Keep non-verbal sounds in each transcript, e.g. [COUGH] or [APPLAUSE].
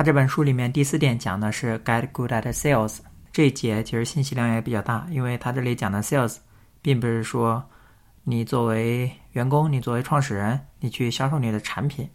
他这本书里面第四点讲的是 get good at sales，这一节其实信息量也比较大，因为他这里讲的 sales，并不是说你作为员工，你作为创始人，你去销售你的产品，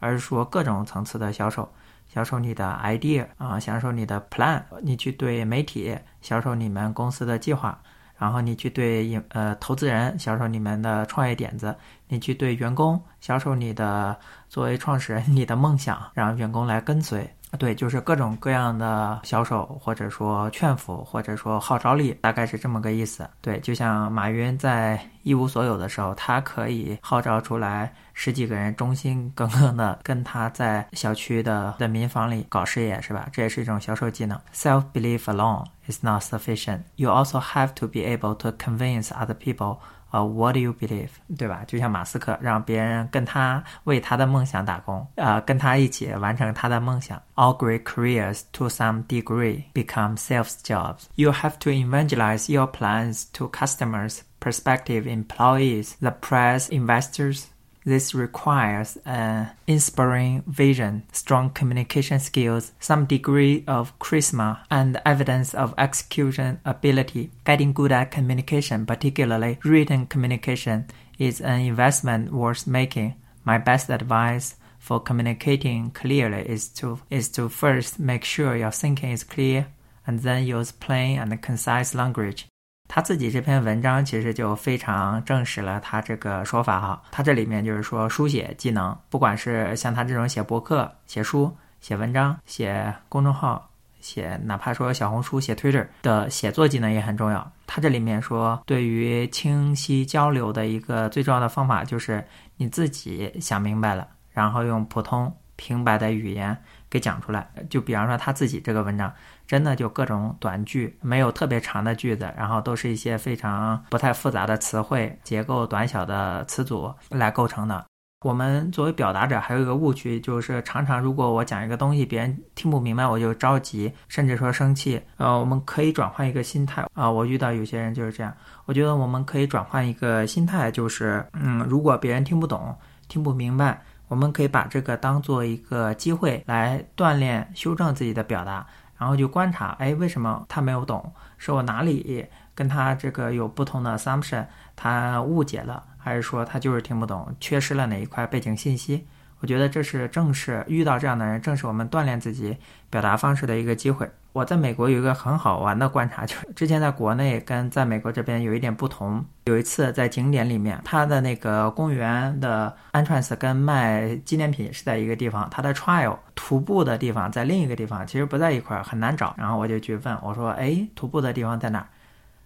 而是说各种层次的销售，销售你的 idea 啊，销售你的 plan，你去对媒体销售你们公司的计划。然后你去对呃投资人销售你们的创业点子，你去对员工销售你的作为创始人你的梦想，让员工来跟随。对，就是各种各样的销售，或者说劝服，或者说号召力，大概是这么个意思。对，就像马云在一无所有的时候，他可以号召出来十几个人忠心耿耿的跟他在小区的的民房里搞事业，是吧？这也是一种销售技能。Self belief alone is not sufficient. You also have to be able to convince other people. 呃，What do you believe？对吧？就像马斯克让别人跟他为他的梦想打工，啊，跟他一起完成他的梦想。All great careers, to some degree, become sales jobs. You have to evangelize your plans to customers, prospective employees, the press, investors. This requires an inspiring vision, strong communication skills, some degree of charisma, and evidence of execution ability. Getting good at communication, particularly written communication, is an investment worth making. My best advice for communicating clearly is to is to first make sure your thinking is clear and then use plain and concise language. 他自己这篇文章其实就非常证实了他这个说法哈。他这里面就是说，书写技能，不管是像他这种写博客、写书、写文章、写公众号、写哪怕说小红书、写 Twitter 的写作技能也很重要。他这里面说，对于清晰交流的一个最重要的方法就是你自己想明白了，然后用普通平白的语言给讲出来。就比方说他自己这个文章。真的就各种短句，没有特别长的句子，然后都是一些非常不太复杂的词汇，结构短小的词组来构成的。我们作为表达者，还有一个误区，就是常常如果我讲一个东西，别人听不明白，我就着急，甚至说生气。呃，我们可以转换一个心态啊，我遇到有些人就是这样。我觉得我们可以转换一个心态，就是嗯，如果别人听不懂、听不明白，我们可以把这个当做一个机会来锻炼、修正自己的表达。然后就观察，哎，为什么他没有懂？是我哪里跟他这个有不同的 assumption，他误解了，还是说他就是听不懂，缺失了哪一块背景信息？我觉得这是正是遇到这样的人，正是我们锻炼自己表达方式的一个机会。我在美国有一个很好玩的观察，就是之前在国内跟在美国这边有一点不同。有一次在景点里面，它的那个公园的 entrance 跟卖纪念品是在一个地方，它的 trial 徒步的地方在另一个地方，其实不在一块儿，很难找。然后我就去问我说：“哎，徒步的地方在哪儿？”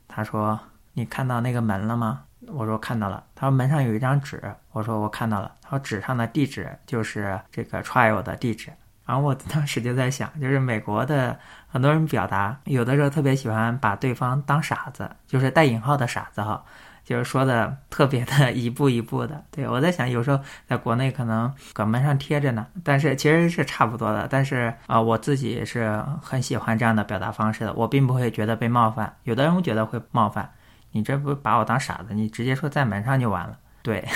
他说：“你看到那个门了吗？”我说：“看到了。”他说：“门上有一张纸。”我说：“我看到了。”他说：“纸上的地址就是这个 trial 的地址。”然后我当时就在想，就是美国的很多人表达，有的时候特别喜欢把对方当傻子，就是带引号的傻子哈，就是说的特别的 [LAUGHS] 一步一步的。对我在想，有时候在国内可能搁门上贴着呢，但是其实是差不多的。但是啊，我自己是很喜欢这样的表达方式的，我并不会觉得被冒犯。有的人会觉得会冒犯，你这不把我当傻子？你直接说在门上就完了。对。[LAUGHS]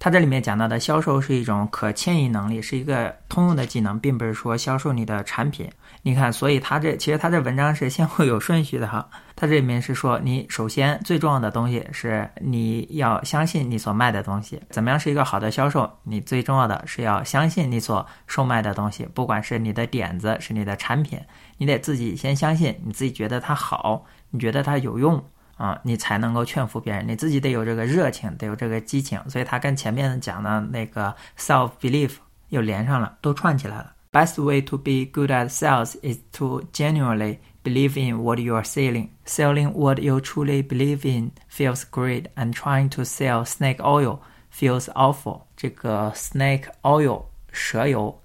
他这里面讲到的销售是一种可迁移能力，是一个通用的技能，并不是说销售你的产品。你看，所以他这其实他这文章是先后有顺序的哈。他这里面是说，你首先最重要的东西是你要相信你所卖的东西。怎么样是一个好的销售？你最重要的是要相信你所售卖的东西，不管是你的点子，是你的产品，你得自己先相信，你自己觉得它好，你觉得它有用。啊，你才能够劝服别人，你自己得有这个热情，得有这个激情，所以他跟前面讲的那个 self belief 又连上了，都串起来了。Best way to be good at sales is to genuinely believe in what you are selling. Selling what you truly believe in feels great, and trying to sell snake oil feels awful. 这个 snake oil 蛇油，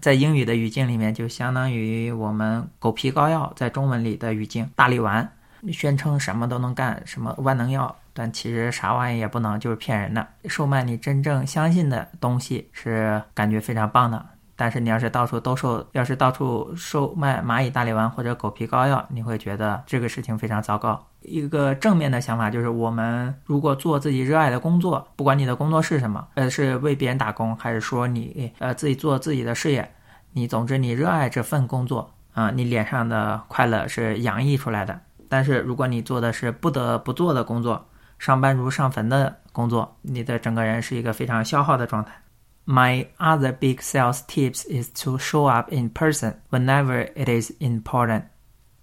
在英语的语境里面就相当于我们狗皮膏药在中文里的语境，大力丸。宣称什么都能干，什么万能药，但其实啥玩意也不能，就是骗人的。售卖你真正相信的东西是感觉非常棒的，但是你要是到处兜售，要是到处售卖蚂蚁大力丸或者狗皮膏药，你会觉得这个事情非常糟糕。一个正面的想法就是，我们如果做自己热爱的工作，不管你的工作是什么，呃，是为别人打工，还是说你呃自己做自己的事业，你总之你热爱这份工作啊，你脸上的快乐是洋溢出来的。但是如果你做的是不得不做的工作，上班如上坟的工作，你的整个人是一个非常消耗的状态。My other big sales tips is to show up in person whenever it is important.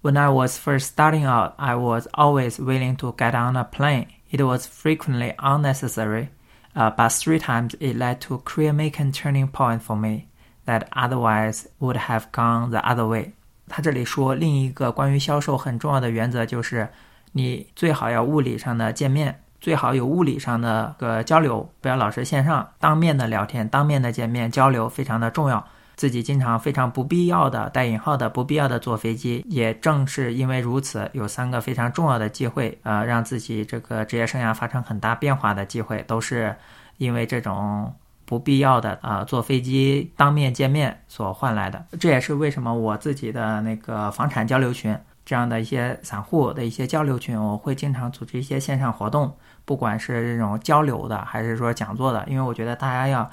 When I was first starting out, I was always willing to get on a plane. It was frequently unnecessary, uh, but three times it led to a career-making turning point for me that otherwise would have gone the other way. 他这里说，另一个关于销售很重要的原则就是，你最好要物理上的见面，最好有物理上的个交流，不要老是线上当面的聊天，当面的见面交流非常的重要。自己经常非常不必要的带引号的不必要的坐飞机，也正是因为如此，有三个非常重要的机会，呃，让自己这个职业生涯发生很大变化的机会，都是因为这种不必要的啊坐飞机当面见面所换来的。这也是为什么我自己的那个房产交流群这样的一些散户的一些交流群，我会经常组织一些线上活动，不管是这种交流的还是说讲座的，因为我觉得大家要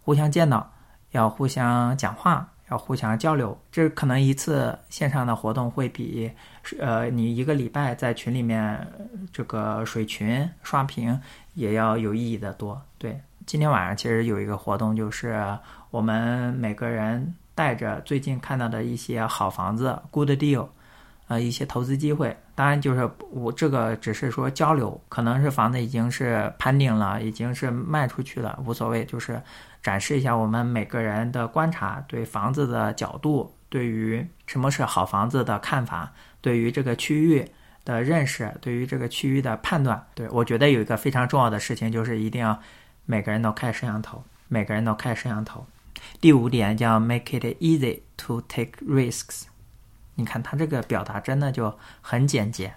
互相见到。要互相讲话，要互相交流，这可能一次线上的活动会比，呃，你一个礼拜在群里面这个水群刷屏也要有意义的多。对，今天晚上其实有一个活动，就是我们每个人带着最近看到的一些好房子，good deal，呃，一些投资机会。当然，就是我这个只是说交流，可能是房子已经是盘顶了，已经是卖出去了，无所谓，就是。展示一下我们每个人的观察，对房子的角度，对于什么是好房子的看法，对于这个区域的认识，对于这个区域的判断。对我觉得有一个非常重要的事情，就是一定要每个人都开摄像头，每个人都开摄像头。第五点叫 make it easy to take risks。你看他这个表达真的就很简洁。